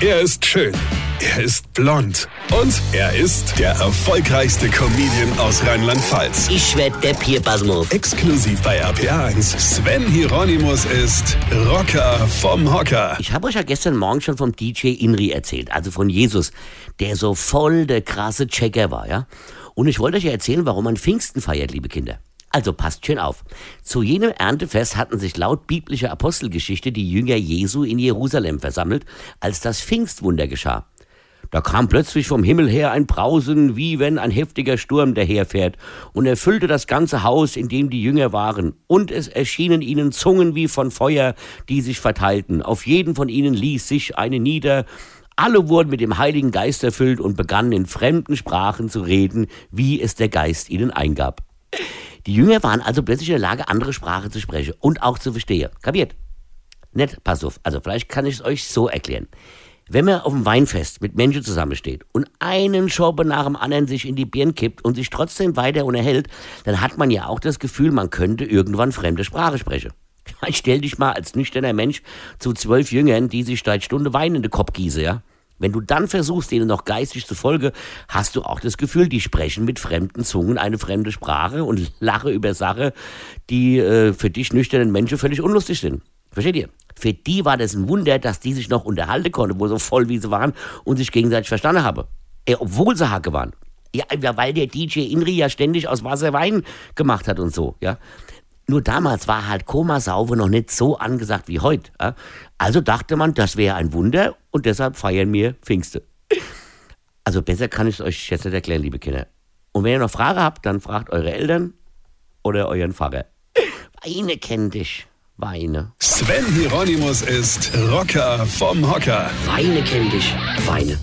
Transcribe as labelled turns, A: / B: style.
A: Er ist schön. Er ist blond. Und er ist der erfolgreichste Comedian aus Rheinland-Pfalz.
B: Ich werd der Pierpasmus.
A: Exklusiv bei RPA1. Sven Hieronymus ist Rocker vom Hocker.
B: Ich habe euch ja gestern Morgen schon vom DJ Inri erzählt, also von Jesus, der so voll der krasse Checker war, ja? Und ich wollte euch ja erzählen, warum man Pfingsten feiert, liebe Kinder. Also passt schön auf. Zu jenem Erntefest hatten sich laut biblischer Apostelgeschichte die Jünger Jesu in Jerusalem versammelt, als das Pfingstwunder geschah. Da kam plötzlich vom Himmel her ein Brausen, wie wenn ein heftiger Sturm daherfährt, und erfüllte das ganze Haus, in dem die Jünger waren. Und es erschienen ihnen Zungen wie von Feuer, die sich verteilten. Auf jeden von ihnen ließ sich eine nieder. Alle wurden mit dem Heiligen Geist erfüllt und begannen in fremden Sprachen zu reden, wie es der Geist ihnen eingab. Die Jünger waren also plötzlich in der Lage, andere Sprache zu sprechen und auch zu verstehen. Kapiert? Nett, pass auf. Also vielleicht kann ich es euch so erklären. Wenn man auf dem Weinfest mit Menschen zusammensteht und einen Schorbe nach dem anderen sich in die Birnen kippt und sich trotzdem weiter unterhält, dann hat man ja auch das Gefühl, man könnte irgendwann fremde Sprache sprechen. Stell dich mal als nüchterner Mensch zu zwölf Jüngern, die sich seit Stunde Wein in den Kopf gießen, ja? Wenn du dann versuchst, denen noch geistig zu folgen, hast du auch das Gefühl, die sprechen mit fremden Zungen eine fremde Sprache und lache über Sachen, die äh, für dich nüchternen Menschen völlig unlustig sind. Versteht ihr? Für die war das ein Wunder, dass die sich noch unterhalten konnten, wo so voll wie sie waren und sich gegenseitig verstanden haben. Ja, obwohl sie Hacke waren. Ja, weil der DJ Inri ja ständig aus Wasser Wein gemacht hat und so, ja. Nur damals war halt Komasaufe noch nicht so angesagt wie heute. Also dachte man, das wäre ein Wunder und deshalb feiern wir Pfingste. Also besser kann ich es euch jetzt nicht erklären, liebe Kinder. Und wenn ihr noch Fragen habt, dann fragt eure Eltern oder euren Pfarrer. Weine kenn dich. Weine.
A: Sven Hieronymus ist Rocker vom Hocker.
B: Weine kenn dich. Weine.